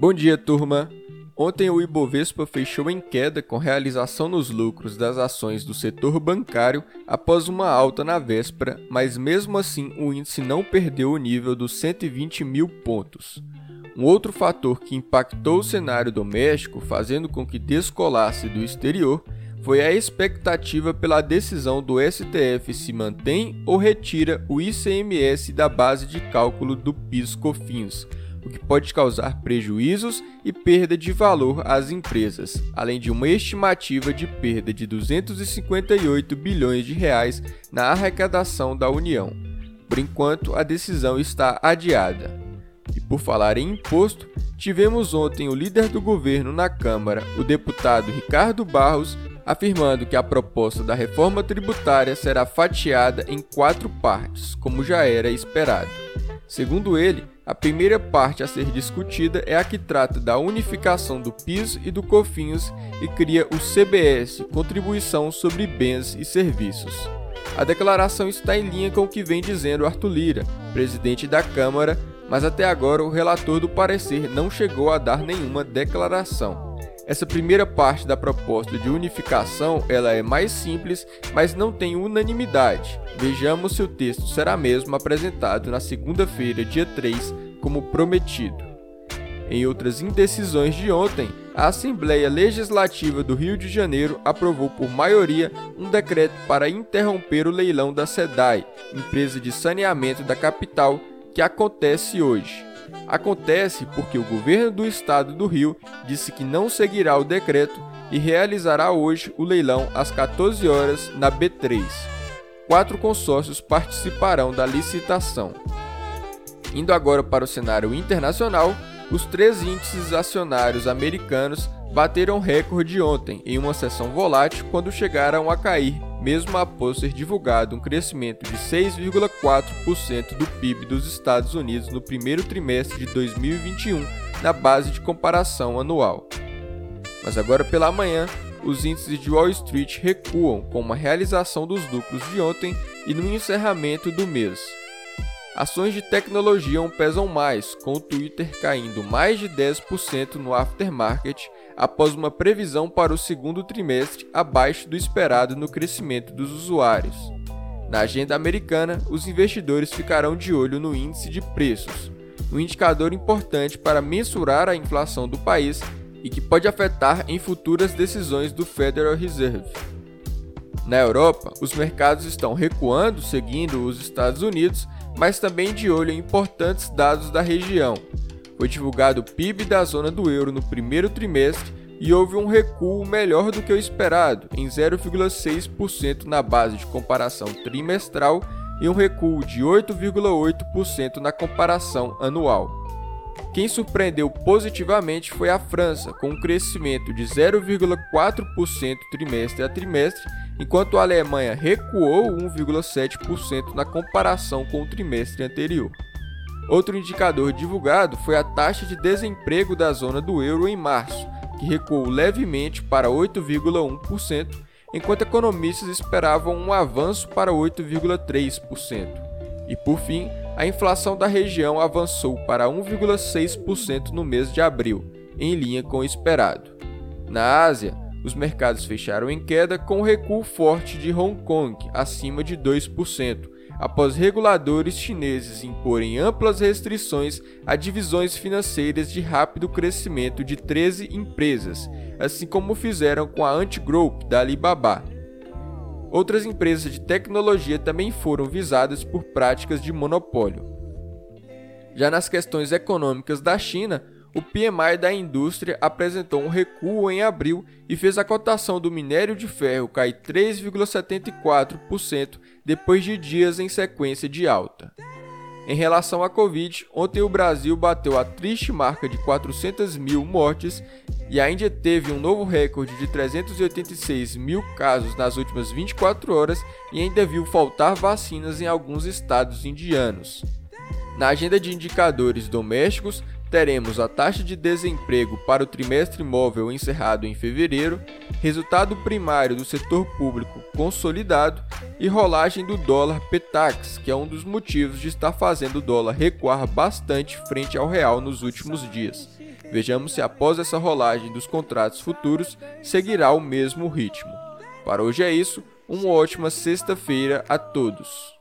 Bom dia, turma! Ontem o Ibovespa fechou em queda com realização nos lucros das ações do setor bancário após uma alta na véspera, mas mesmo assim o índice não perdeu o nível dos 120 mil pontos. Um outro fator que impactou o cenário doméstico, fazendo com que descolasse do exterior, foi a expectativa pela decisão do STF se mantém ou retira o ICMS da base de cálculo do PIS/COFINS o que pode causar prejuízos e perda de valor às empresas, além de uma estimativa de perda de 258 bilhões de reais na arrecadação da União. Por enquanto, a decisão está adiada. E por falar em imposto, tivemos ontem o líder do governo na Câmara, o deputado Ricardo Barros, afirmando que a proposta da reforma tributária será fatiada em quatro partes, como já era esperado. Segundo ele, a primeira parte a ser discutida é a que trata da unificação do PIS e do COFINS e cria o CBS, Contribuição sobre Bens e Serviços. A declaração está em linha com o que vem dizendo Arthur Lira, presidente da Câmara, mas até agora o relator do parecer não chegou a dar nenhuma declaração. Essa primeira parte da proposta de unificação ela é mais simples, mas não tem unanimidade. Vejamos se o texto será mesmo apresentado na segunda-feira, dia 3, como prometido. Em outras indecisões de ontem, a Assembleia Legislativa do Rio de Janeiro aprovou por maioria um decreto para interromper o leilão da SEDAI, empresa de saneamento da capital, que acontece hoje. Acontece porque o governo do estado do Rio disse que não seguirá o decreto e realizará hoje o leilão às 14 horas na B3. Quatro consórcios participarão da licitação. Indo agora para o cenário internacional, os três índices acionários americanos bateram recorde ontem em uma sessão volátil quando chegaram a cair, mesmo após ser divulgado um crescimento de 6,4% do PIB dos Estados Unidos no primeiro trimestre de 2021, na base de comparação anual. Mas agora pela manhã, os índices de Wall Street recuam com uma realização dos lucros de ontem e no encerramento do mês. Ações de tecnologia pesam mais, com o Twitter caindo mais de 10% no aftermarket após uma previsão para o segundo trimestre abaixo do esperado no crescimento dos usuários. Na agenda americana, os investidores ficarão de olho no índice de preços, um indicador importante para mensurar a inflação do país e que pode afetar em futuras decisões do Federal Reserve. Na Europa, os mercados estão recuando, seguindo os Estados Unidos, mas também de olho em importantes dados da região. Foi divulgado o PIB da zona do euro no primeiro trimestre e houve um recuo melhor do que o esperado, em 0,6% na base de comparação trimestral e um recuo de 8,8% na comparação anual. Quem surpreendeu positivamente foi a França, com um crescimento de 0,4% trimestre a trimestre enquanto a Alemanha recuou 1,7% na comparação com o trimestre anterior. Outro indicador divulgado foi a taxa de desemprego da zona do euro em março, que recuou levemente para 8,1%, enquanto economistas esperavam um avanço para 8,3%. E por fim, a inflação da região avançou para 1,6% no mês de abril, em linha com o esperado. Na Ásia, os mercados fecharam em queda com o recuo forte de Hong Kong, acima de 2%, após reguladores chineses imporem amplas restrições a divisões financeiras de rápido crescimento de 13 empresas, assim como fizeram com a Antigroup da Alibaba. Outras empresas de tecnologia também foram visadas por práticas de monopólio. Já nas questões econômicas da China, o PMI da indústria apresentou um recuo em abril e fez a cotação do minério de ferro cair 3,74% depois de dias em sequência de alta. Em relação à Covid, ontem o Brasil bateu a triste marca de 400 mil mortes e a Índia teve um novo recorde de 386 mil casos nas últimas 24 horas e ainda viu faltar vacinas em alguns estados indianos. Na agenda de indicadores domésticos, teremos a taxa de desemprego para o trimestre móvel encerrado em fevereiro, resultado primário do setor público consolidado e rolagem do dólar Petax, que é um dos motivos de estar fazendo o dólar recuar bastante frente ao real nos últimos dias. Vejamos se após essa rolagem dos contratos futuros seguirá o mesmo ritmo. Para hoje é isso, uma ótima sexta-feira a todos.